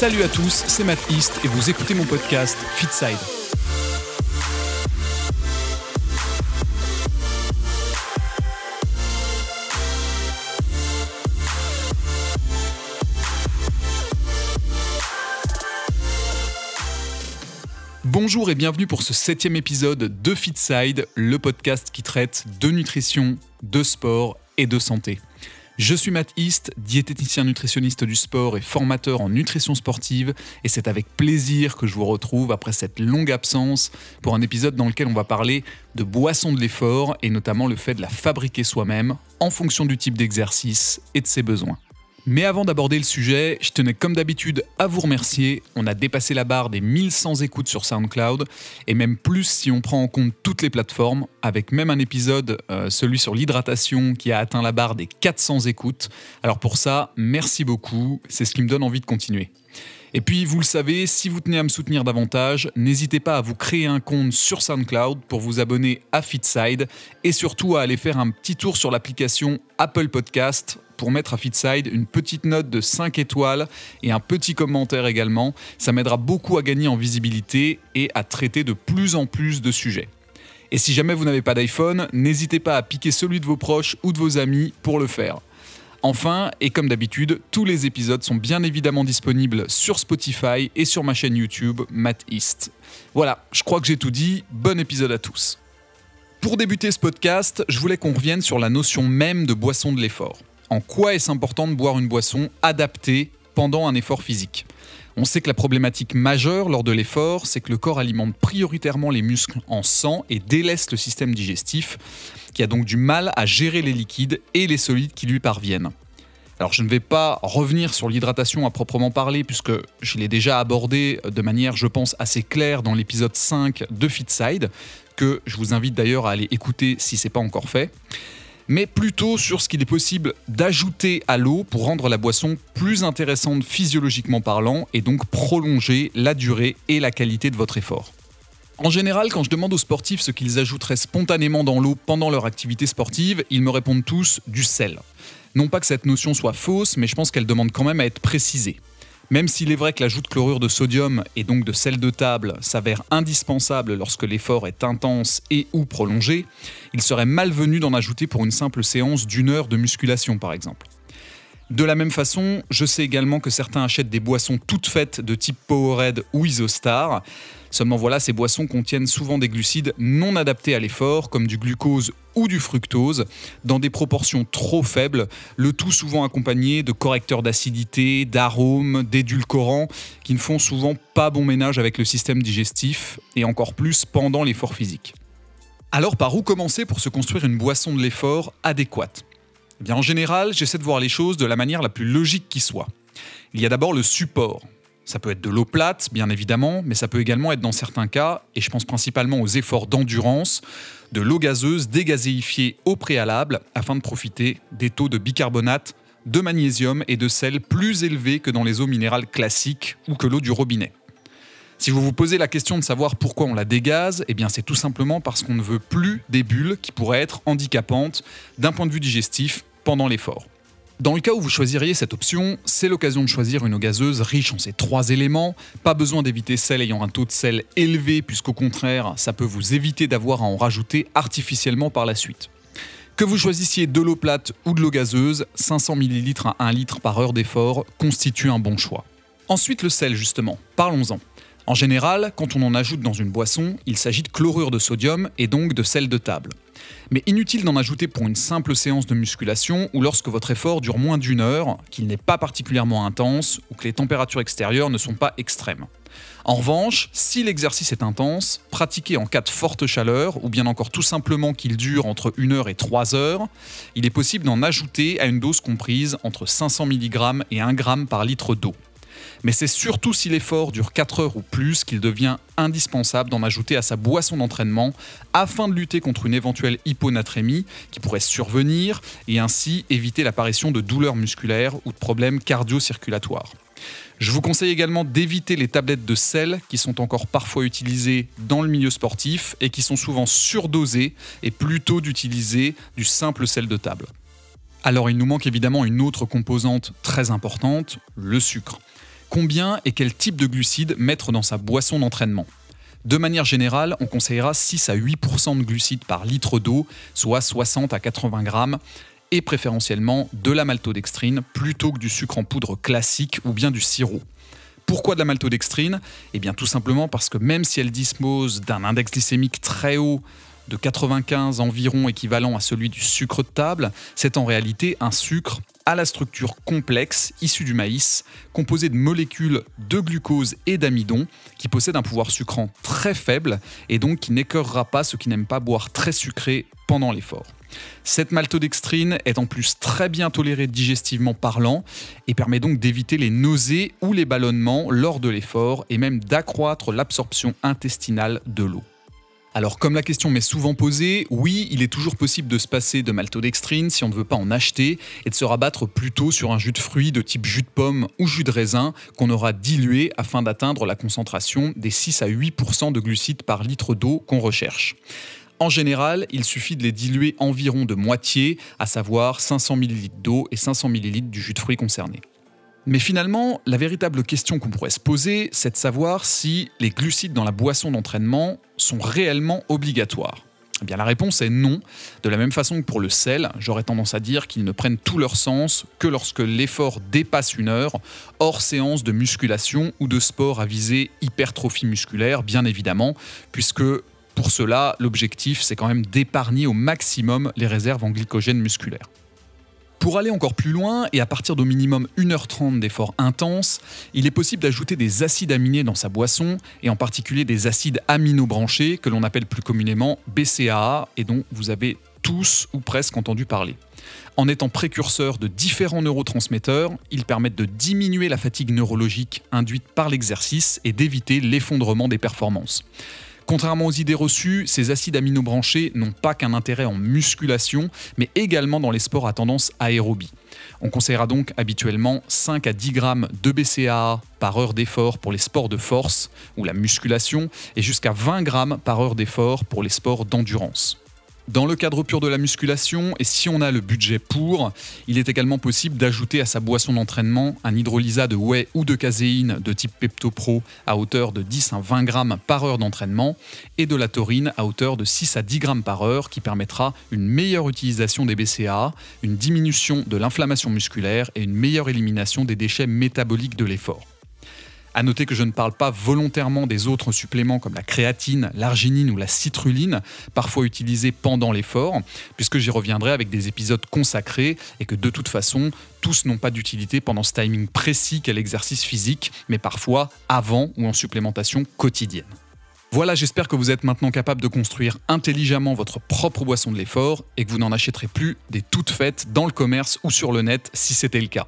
Salut à tous, c'est Matt East et vous écoutez mon podcast Fitside. Bonjour et bienvenue pour ce septième épisode de Fitside, le podcast qui traite de nutrition, de sport et de santé. Je suis Matt East, diététicien nutritionniste du sport et formateur en nutrition sportive, et c'est avec plaisir que je vous retrouve après cette longue absence pour un épisode dans lequel on va parler de boissons de l'effort et notamment le fait de la fabriquer soi-même en fonction du type d'exercice et de ses besoins. Mais avant d'aborder le sujet, je tenais comme d'habitude à vous remercier. On a dépassé la barre des 1100 écoutes sur SoundCloud, et même plus si on prend en compte toutes les plateformes, avec même un épisode, euh, celui sur l'hydratation, qui a atteint la barre des 400 écoutes. Alors pour ça, merci beaucoup, c'est ce qui me donne envie de continuer. Et puis, vous le savez, si vous tenez à me soutenir davantage, n'hésitez pas à vous créer un compte sur SoundCloud pour vous abonner à Fitside et surtout à aller faire un petit tour sur l'application Apple Podcast pour mettre à Fitside une petite note de 5 étoiles et un petit commentaire également. Ça m'aidera beaucoup à gagner en visibilité et à traiter de plus en plus de sujets. Et si jamais vous n'avez pas d'iPhone, n'hésitez pas à piquer celui de vos proches ou de vos amis pour le faire. Enfin, et comme d'habitude, tous les épisodes sont bien évidemment disponibles sur Spotify et sur ma chaîne YouTube Matt East. Voilà, je crois que j'ai tout dit, bon épisode à tous. Pour débuter ce podcast, je voulais qu'on revienne sur la notion même de boisson de l'effort en quoi est-ce important de boire une boisson adaptée pendant un effort physique on sait que la problématique majeure lors de l'effort, c'est que le corps alimente prioritairement les muscles en sang et délaisse le système digestif, qui a donc du mal à gérer les liquides et les solides qui lui parviennent. Alors je ne vais pas revenir sur l'hydratation à proprement parler, puisque je l'ai déjà abordé de manière, je pense, assez claire dans l'épisode 5 de Fitside, que je vous invite d'ailleurs à aller écouter si ce n'est pas encore fait mais plutôt sur ce qu'il est possible d'ajouter à l'eau pour rendre la boisson plus intéressante physiologiquement parlant et donc prolonger la durée et la qualité de votre effort. En général, quand je demande aux sportifs ce qu'ils ajouteraient spontanément dans l'eau pendant leur activité sportive, ils me répondent tous du sel. Non pas que cette notion soit fausse, mais je pense qu'elle demande quand même à être précisée. Même s'il est vrai que l'ajout de chlorure de sodium et donc de sel de table s'avère indispensable lorsque l'effort est intense et ou prolongé, il serait malvenu d'en ajouter pour une simple séance d'une heure de musculation par exemple. De la même façon, je sais également que certains achètent des boissons toutes faites de type Powerade ou Isostar. Seulement voilà, ces boissons contiennent souvent des glucides non adaptés à l'effort, comme du glucose ou du fructose, dans des proportions trop faibles, le tout souvent accompagné de correcteurs d'acidité, d'arômes, d'édulcorants, qui ne font souvent pas bon ménage avec le système digestif, et encore plus pendant l'effort physique. Alors par où commencer pour se construire une boisson de l'effort adéquate? Eh bien, En général, j'essaie de voir les choses de la manière la plus logique qui soit. Il y a d'abord le support, ça peut être de l'eau plate, bien évidemment, mais ça peut également être dans certains cas, et je pense principalement aux efforts d'endurance, de l'eau gazeuse dégazéifiée au préalable afin de profiter des taux de bicarbonate, de magnésium et de sel plus élevés que dans les eaux minérales classiques ou que l'eau du robinet. Si vous vous posez la question de savoir pourquoi on la dégaze, eh bien c'est tout simplement parce qu'on ne veut plus des bulles qui pourraient être handicapantes d'un point de vue digestif pendant l'effort. Dans le cas où vous choisiriez cette option, c'est l'occasion de choisir une eau gazeuse riche en ces trois éléments. Pas besoin d'éviter celle ayant un taux de sel élevé, puisqu'au contraire, ça peut vous éviter d'avoir à en rajouter artificiellement par la suite. Que vous choisissiez de l'eau plate ou de l'eau gazeuse, 500 ml à 1 litre par heure d'effort constitue un bon choix. Ensuite, le sel, justement. Parlons-en. En général, quand on en ajoute dans une boisson, il s'agit de chlorure de sodium et donc de sel de table. Mais inutile d'en ajouter pour une simple séance de musculation ou lorsque votre effort dure moins d'une heure, qu'il n'est pas particulièrement intense ou que les températures extérieures ne sont pas extrêmes. En revanche, si l'exercice est intense, pratiqué en cas de forte chaleur, ou bien encore tout simplement qu'il dure entre 1 heure et 3 heures, il est possible d'en ajouter à une dose comprise entre 500 mg et 1 g par litre d'eau mais c'est surtout si l'effort dure 4 heures ou plus qu'il devient indispensable d'en ajouter à sa boisson d'entraînement afin de lutter contre une éventuelle hyponatrémie qui pourrait survenir et ainsi éviter l'apparition de douleurs musculaires ou de problèmes cardio-circulatoires. Je vous conseille également d'éviter les tablettes de sel qui sont encore parfois utilisées dans le milieu sportif et qui sont souvent surdosées et plutôt d'utiliser du simple sel de table. Alors il nous manque évidemment une autre composante très importante, le sucre. Combien et quel type de glucides mettre dans sa boisson d'entraînement de manière générale, on conseillera 6 à 8% de glucides par litre d'eau, soit 60 à 80 grammes, et préférentiellement de la maltodextrine plutôt que du sucre en poudre classique ou bien du sirop. Pourquoi de la maltodextrine? Eh bien tout simplement parce que même si elle dispose d'un index glycémique très haut, de 95 environ équivalent à celui du sucre de table, c'est en réalité un sucre à la structure complexe issue du maïs, composé de molécules de glucose et d'amidon, qui possède un pouvoir sucrant très faible et donc qui n'écœurera pas ceux qui n'aiment pas boire très sucré pendant l'effort. Cette maltodextrine est en plus très bien tolérée digestivement parlant et permet donc d'éviter les nausées ou les ballonnements lors de l'effort et même d'accroître l'absorption intestinale de l'eau. Alors comme la question m'est souvent posée, oui, il est toujours possible de se passer de maltodextrine si on ne veut pas en acheter et de se rabattre plutôt sur un jus de fruits de type jus de pomme ou jus de raisin qu'on aura dilué afin d'atteindre la concentration des 6 à 8% de glucides par litre d'eau qu'on recherche. En général, il suffit de les diluer environ de moitié, à savoir 500 ml d'eau et 500 ml du jus de fruits concerné. Mais finalement, la véritable question qu'on pourrait se poser, c'est de savoir si les glucides dans la boisson d'entraînement sont réellement obligatoires. Eh bien, la réponse est non. De la même façon que pour le sel, j'aurais tendance à dire qu'ils ne prennent tout leur sens que lorsque l'effort dépasse une heure, hors séance de musculation ou de sport à viser hypertrophie musculaire, bien évidemment, puisque pour cela, l'objectif, c'est quand même d'épargner au maximum les réserves en glycogène musculaire. Pour aller encore plus loin, et à partir d'au minimum 1h30 d'efforts intenses, il est possible d'ajouter des acides aminés dans sa boisson, et en particulier des acides aminobranchés, que l'on appelle plus communément BCAA, et dont vous avez tous ou presque entendu parler. En étant précurseurs de différents neurotransmetteurs, ils permettent de diminuer la fatigue neurologique induite par l'exercice et d'éviter l'effondrement des performances. Contrairement aux idées reçues, ces acides aminobranchés n'ont pas qu'un intérêt en musculation, mais également dans les sports à tendance aérobie. On conseillera donc habituellement 5 à 10 grammes de BCAA par heure d'effort pour les sports de force ou la musculation et jusqu'à 20 grammes par heure d'effort pour les sports d'endurance. Dans le cadre pur de la musculation, et si on a le budget pour, il est également possible d'ajouter à sa boisson d'entraînement un hydrolysa de whey ou de caséine de type PeptoPro à hauteur de 10 à 20 grammes par heure d'entraînement et de la taurine à hauteur de 6 à 10 grammes par heure qui permettra une meilleure utilisation des BCAA, une diminution de l'inflammation musculaire et une meilleure élimination des déchets métaboliques de l'effort. À noter que je ne parle pas volontairement des autres suppléments comme la créatine, l'arginine ou la citruline, parfois utilisés pendant l'effort, puisque j'y reviendrai avec des épisodes consacrés et que de toute façon, tous n'ont pas d'utilité pendant ce timing précis qu'est l'exercice physique, mais parfois avant ou en supplémentation quotidienne. Voilà, j'espère que vous êtes maintenant capable de construire intelligemment votre propre boisson de l'effort et que vous n'en achèterez plus des toutes faites dans le commerce ou sur le net si c'était le cas.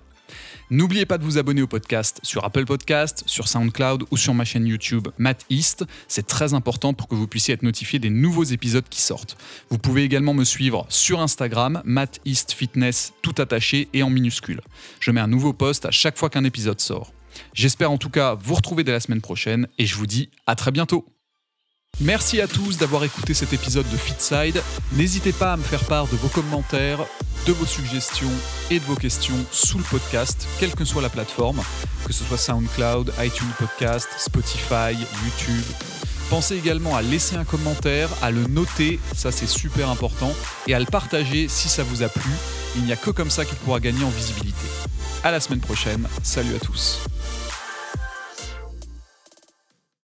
N'oubliez pas de vous abonner au podcast sur Apple Podcast, sur SoundCloud ou sur ma chaîne YouTube Matt East. C'est très important pour que vous puissiez être notifié des nouveaux épisodes qui sortent. Vous pouvez également me suivre sur Instagram, Matt East Fitness, tout attaché et en minuscule. Je mets un nouveau post à chaque fois qu'un épisode sort. J'espère en tout cas vous retrouver dès la semaine prochaine et je vous dis à très bientôt. Merci à tous d'avoir écouté cet épisode de Fitside. N'hésitez pas à me faire part de vos commentaires, de vos suggestions et de vos questions sous le podcast, quelle que soit la plateforme, que ce soit SoundCloud, iTunes Podcast, Spotify, YouTube. Pensez également à laisser un commentaire, à le noter, ça c'est super important, et à le partager si ça vous a plu. Il n'y a que comme ça qu'il pourra gagner en visibilité. À la semaine prochaine, salut à tous.